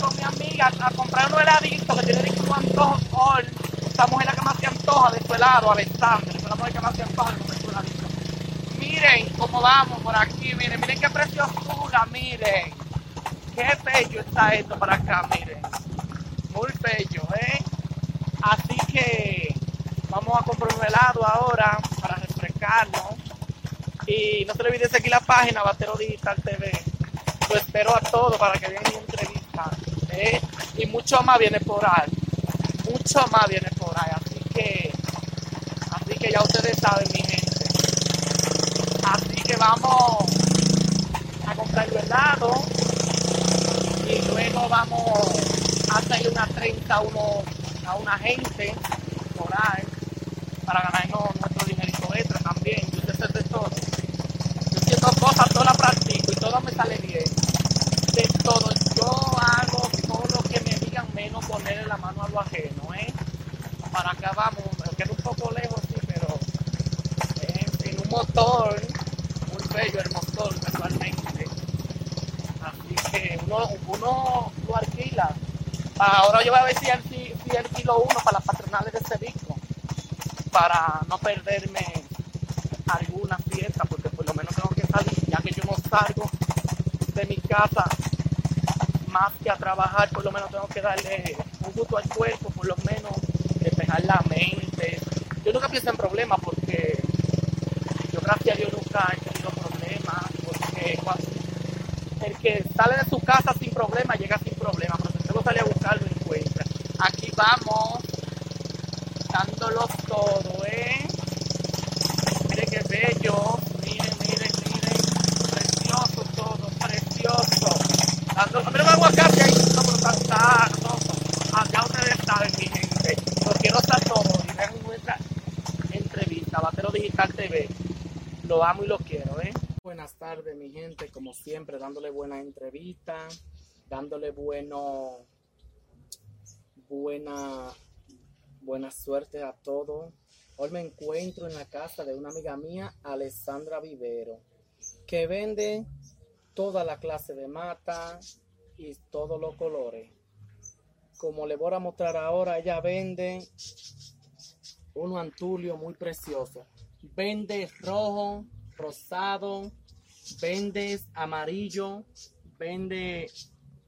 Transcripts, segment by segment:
con mi amiga a comprar un heladito que tiene un antojo hoy. Estamos en la que más se antoja de su helado, Alexander. Estamos en la que más se antoja de su heladito. Miren cómo vamos por aquí, miren, miren qué preciosura, miren. Qué bello está esto para acá, miren. Muy bello, ¿eh? Así que vamos a comprar un helado ahora para refrescarnos. Y no se le olvide seguir la página Batero Digital TV. Lo espero a todos para que vean ¿eh? Y mucho más viene por ahí. Mucho más viene por ahí. Así que, así que ya ustedes saben, mi gente. Así que vamos a comprar el helado. Y luego vamos a hacerle una 30 a, uno, a una gente por ahí para ganarnos nuestro dinerito extra también. Yo sé hacer de todo. Yo haciendo cosas, todas las practico y todo me sale bien. De todo. Yo hago todo lo que me digan menos ponerle la mano a lo ajeno, ¿eh? Para acá vamos, me quedo un poco lejos, sí, pero eh, en un motor, muy bello el motor casualmente. Así que uno, uno lo alquila. Ahora yo voy a ver si, alqui- si alquilo uno para las patronales de Cevico para no perderme alguna fiesta, porque por lo menos tengo que salir, ya que yo no salgo de mi casa más que a trabajar, por lo menos tengo que darle un gusto al cuerpo, por lo menos despejar la mente. Yo nunca pienso en problemas porque yo gracias a Dios nunca he tenido problemas, porque cuando- el que sale de su casa sin problema llega sin problema, pero si usted lo sale a buscar lo encuentra. Aquí vamos dándolos todo, ¿eh? Miren qué bello, miren, miren, miren, precioso todo, precioso. Dando, mira el aguacate ahí, no, pero está, está, ya ustedes saben, mi gente, porque no está todo, y nuestra entrevista, Batero Digital TV, lo amo y lo quiero. Buenas tardes, mi gente, como siempre, dándole buena entrevista, dándole bueno, buena Buena suerte a todos. Hoy me encuentro en la casa de una amiga mía, Alessandra Vivero, que vende toda la clase de mata y todos los colores. Como le voy a mostrar ahora, ella vende un antulio muy precioso. Vende rojo, rosado, vende amarillo, vende,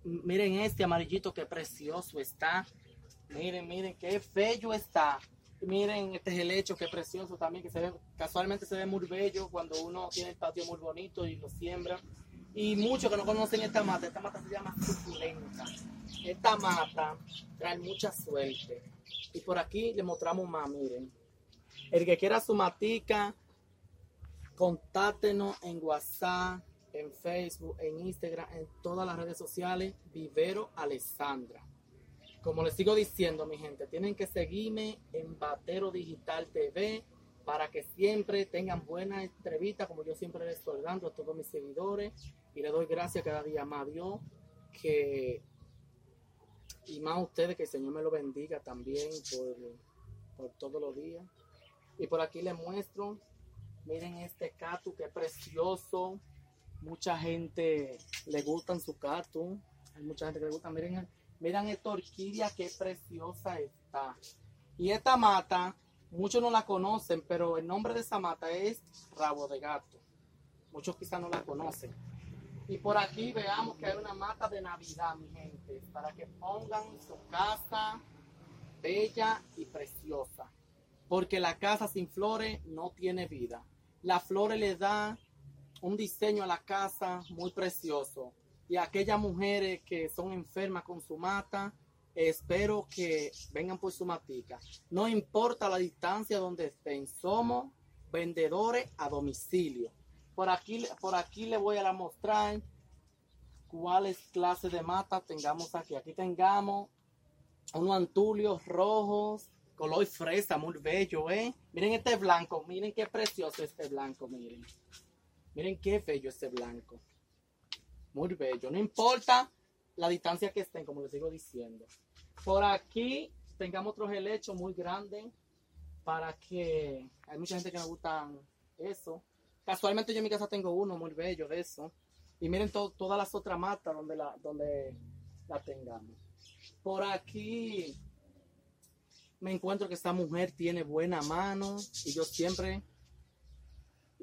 miren este amarillito que precioso está. Miren, miren, qué bello está. Miren, este es el qué precioso también, que se ve, casualmente se ve muy bello cuando uno tiene el patio muy bonito y lo siembra. Y muchos que no conocen esta mata, esta mata se llama suculenta. Esta mata trae mucha suerte. Y por aquí le mostramos más, miren. El que quiera su matica, contáctenos en WhatsApp, en Facebook, en Instagram, en todas las redes sociales, Vivero Alessandra. Como les sigo diciendo, mi gente, tienen que seguirme en Batero Digital TV para que siempre tengan buenas entrevistas, como yo siempre les estoy dando a todos mis seguidores. Y le doy gracias cada día más a Dios, que, y más a ustedes, que el Señor me lo bendiga también por, por todos los días. Y por aquí les muestro, miren este cactus que precioso. Mucha gente le gustan su cactus. Hay mucha gente que le gusta. Miren, miren esta orquídea que preciosa está. Y esta mata, muchos no la conocen, pero el nombre de esa mata es rabo de gato. Muchos quizás no la conocen. Y por aquí veamos que hay una mata de Navidad, mi gente, para que pongan su casa bella y preciosa. Porque la casa sin flores no tiene vida. Las flores le dan un diseño a la casa muy precioso. Y aquellas mujeres que son enfermas con su mata, espero que vengan por su matica. No importa la distancia donde estén, somos vendedores a domicilio. Por aquí, por aquí le voy a mostrar cuáles clases de mata tengamos aquí. Aquí tengamos unos antulios rojos, color fresa, muy bello, ¿eh? Miren este blanco, miren qué precioso este blanco, miren. Miren qué bello este blanco. Muy bello, no importa la distancia que estén, como les sigo diciendo. Por aquí tengamos otros helechos muy grandes para que hay mucha gente que me gustan eso. Casualmente yo en mi casa tengo uno muy bello de eso. Y miren to- todas las otras matas donde, la, donde la tengamos. Por aquí me encuentro que esta mujer tiene buena mano y yo siempre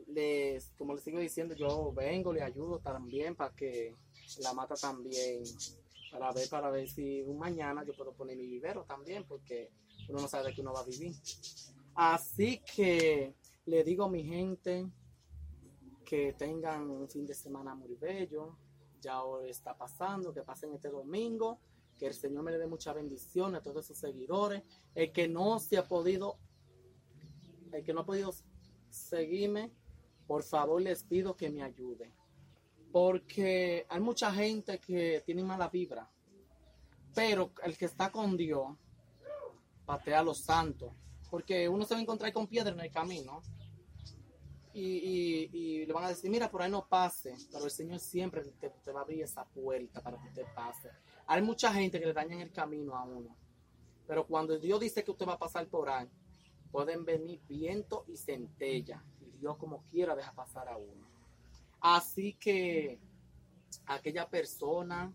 les, como les sigo diciendo, yo vengo, le ayudo también para que la mata también, para ver, para ver si un mañana yo puedo poner mi vivero también, porque uno no sabe de qué uno va a vivir. Así que le digo a mi gente que tengan un fin de semana muy bello. Ya hoy está pasando, que pasen este domingo, que el Señor me le dé mucha bendición a todos sus seguidores. El que no se ha podido, el que no ha podido seguirme, por favor les pido que me ayuden. Porque hay mucha gente que tiene mala vibra. Pero el que está con Dios, patea a los santos. Porque uno se va a encontrar con piedra en el camino y, le van a decir, mira, por ahí no pase, pero el Señor siempre te, va a abrir esa puerta para que usted pase. Hay mucha gente que le daña el camino a uno, pero cuando Dios dice que usted va a pasar por ahí, pueden venir viento y centella, y Dios como quiera deja pasar a uno. Así que aquella persona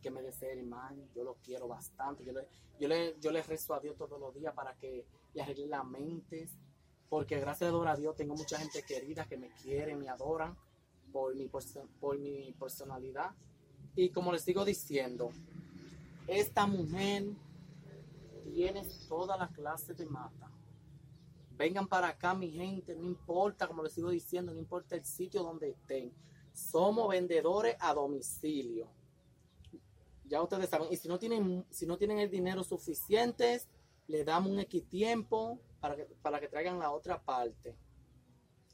que me desea el mal, yo lo quiero bastante, yo le, yo le, yo le rezo a Dios todos los días para que le arregle la mente, porque gracias a Dios tengo mucha gente querida que me quiere, me adoran por mi, por mi personalidad. Y como les sigo diciendo, esta mujer tiene toda la clase de mata. Vengan para acá, mi gente, no importa, como les sigo diciendo, no importa el sitio donde estén. Somos vendedores a domicilio. Ya ustedes saben, y si no tienen, si no tienen el dinero suficiente, le damos un equitiempo para que, para que traigan la otra parte.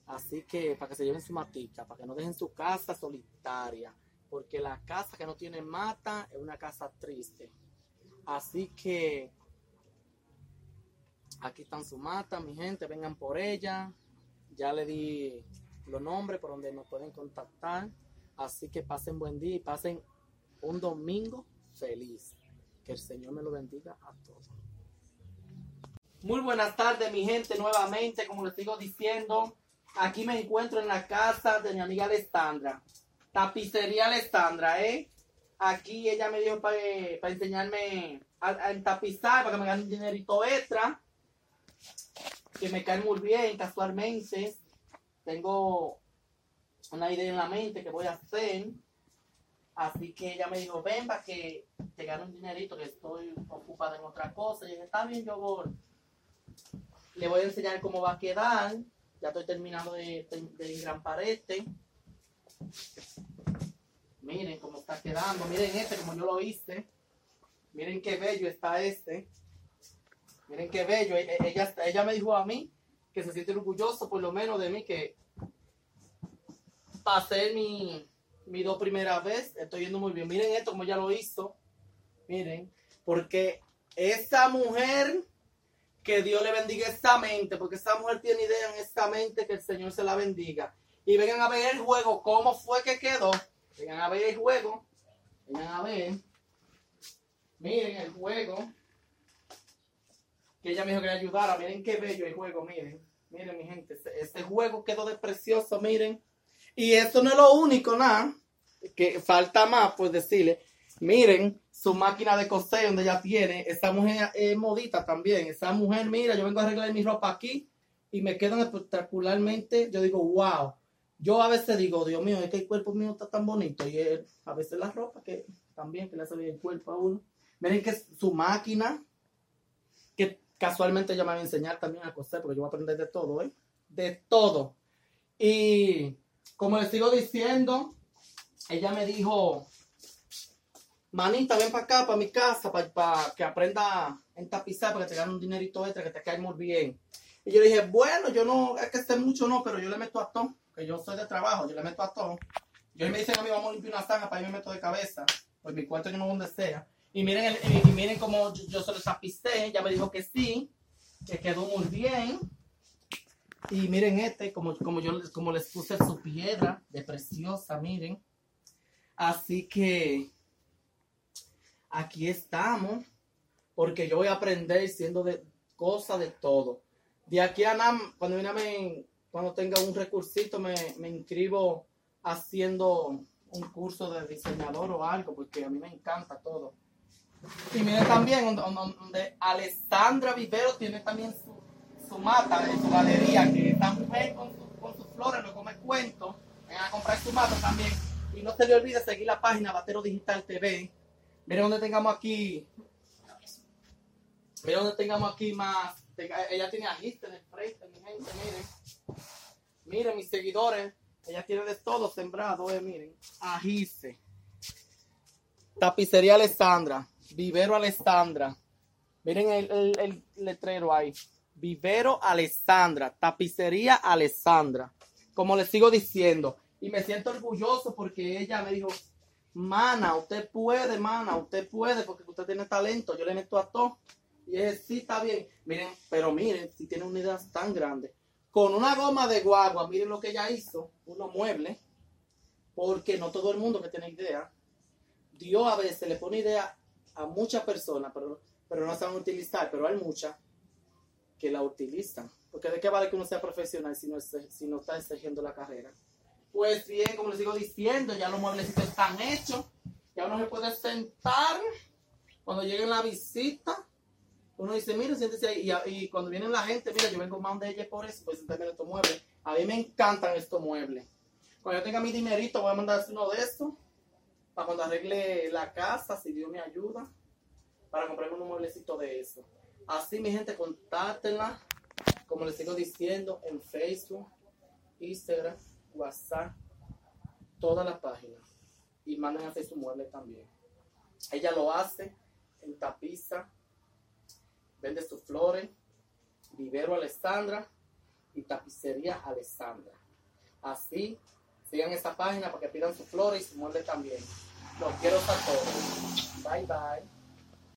Así que para que se lleven su matica, para que no dejen su casa solitaria, porque la casa que no tiene mata es una casa triste. Así que aquí están su mata, mi gente, vengan por ella. Ya le di los nombres por donde nos pueden contactar. Así que pasen buen día y pasen un domingo feliz. Que el Señor me lo bendiga a todos. Muy buenas tardes, mi gente, nuevamente, como les sigo diciendo, aquí me encuentro en la casa de mi amiga Alessandra. Tapicería Alessandra, ¿eh? Aquí ella me dio para enseñarme a, entapizar, para que me gane un dinerito extra, que me cae muy bien casualmente. Tengo una idea en la mente que voy a hacer. Así que ella me dijo, ven para que te gane un dinerito, que estoy ocupada en otra cosa. Y dije, está bien, yo voy. Le voy a enseñar cómo va a quedar. Ya estoy terminando de, de, gran parete. Miren cómo está quedando. Miren este como yo lo hice. Miren qué bello está este. Miren qué bello. E, e, ella, ella me dijo a mí que se siente orgulloso por lo menos de mí que pasé mi, mi dos primera vez. Estoy yendo muy bien. Miren esto como ya lo hizo. Miren. Porque esa mujer que Dios le bendiga esta mente, porque esta mujer tiene idea en esta mente, que el Señor se la bendiga. Y vengan a ver el juego, cómo fue que quedó. Vengan a ver el juego. Vengan a ver. Miren el juego. Que ella me dijo que le ayudara. Miren qué bello el juego, miren. Miren, mi gente. Este, este juego quedó de precioso, miren. Y esto no es lo único, nada. Que falta más, pues decirle. Miren, su máquina de coser donde ella tiene. Esa mujer es modita también. Esa mujer, mira, yo vengo a arreglar mi ropa aquí y me quedan espectacularmente. Yo digo, wow. Yo a veces digo, Dios mío, es que el cuerpo mío está tan bonito. Y a veces la ropa que también, que le hace bien el cuerpo a uno. Miren que su máquina, que casualmente ella me va a enseñar también a coser, porque yo voy a aprender de todo, ¿eh? De todo. Y como les sigo diciendo, ella me dijo, manita, ven para acá, para mi casa, para, que aprenda a entapizar, para que te gane un dinerito extra, que te muy bien. Y yo dije, bueno, yo no, es que sé mucho, no, pero yo le meto a todo, que yo soy de trabajo, yo le meto a todo. Yo me dicen a mí, vamos a limpiar una zanja, para yo me meto de cabeza, pues mi cuarto yo no donde sea. Y miren, y miren cómo yo, se lo tapicé, ya me dijo que sí, que quedó muy bien. Y miren este, como, como yo como les puse su piedra de preciosa, miren. Así que aquí estamos, porque yo voy a aprender siendo de cosas de todo. De aquí a nada, cuando, cuando tenga un recursito, me, me inscribo haciendo un curso de diseñador o algo, porque a mí me encanta todo. Y miren también donde, Alessandra Vivero tiene también su, su mata en su galería, que esta mujer con, su- con sus flores no come cuento. Vengan a comprar su mata también. Y no se le olvide seguir la página Batero Digital TV. Miren donde tengamos aquí. Miren donde tengamos aquí más. Tenga- Ella tiene agiste en el frente, mi gente, miren. Miren, mis seguidores. Ella tiene de todo sembrado, eh, miren. Ajice. Tapicería Alessandra. Vivero Alessandra. Miren el letrero ahí. Vivero Alessandra. Tapicería Alessandra. Como les sigo diciendo. Y me siento orgulloso porque ella me dijo, mana, usted puede, mana, usted puede porque usted tiene talento. Yo le meto a todo. Y es, sí, está bien. Miren, pero miren, si tiene una idea tan grande. Con una goma de guagua, miren lo que ella hizo. Unos muebles. Porque no todo el mundo que tiene idea. Dios a veces le pone idea a muchas personas, pero, pero no saben utilizar. Pero hay muchas que la utilizan. Porque de qué vale que uno sea profesional si no, es- si no está exigiendo la carrera. Pues bien, como les sigo diciendo, ya los mueblecitos están hechos. Ya uno se puede sentar cuando lleguen la visita. Uno dice, mire, siéntese ahí. Y, cuando viene la gente, mira, yo vengo más de ella por eso, pues en estos muebles. A mí me encantan estos muebles. Cuando yo tenga mi dinerito, voy a mandar uno de estos. Para cuando arregle la casa, si Dios me ayuda. Para comprarme un mueblecito de eso. Así, mi gente, contáctenla. Como les sigo diciendo, en Facebook, Instagram, WhatsApp, todas las páginas. Y manden a hacer su mueble también. Ella lo hace en tapiza, vende sus flores, vivero Alessandra y tapicería Alessandra. Así, sigan esta página para que pidan sus flores y su mueble también. Los quiero a todos. Bye bye.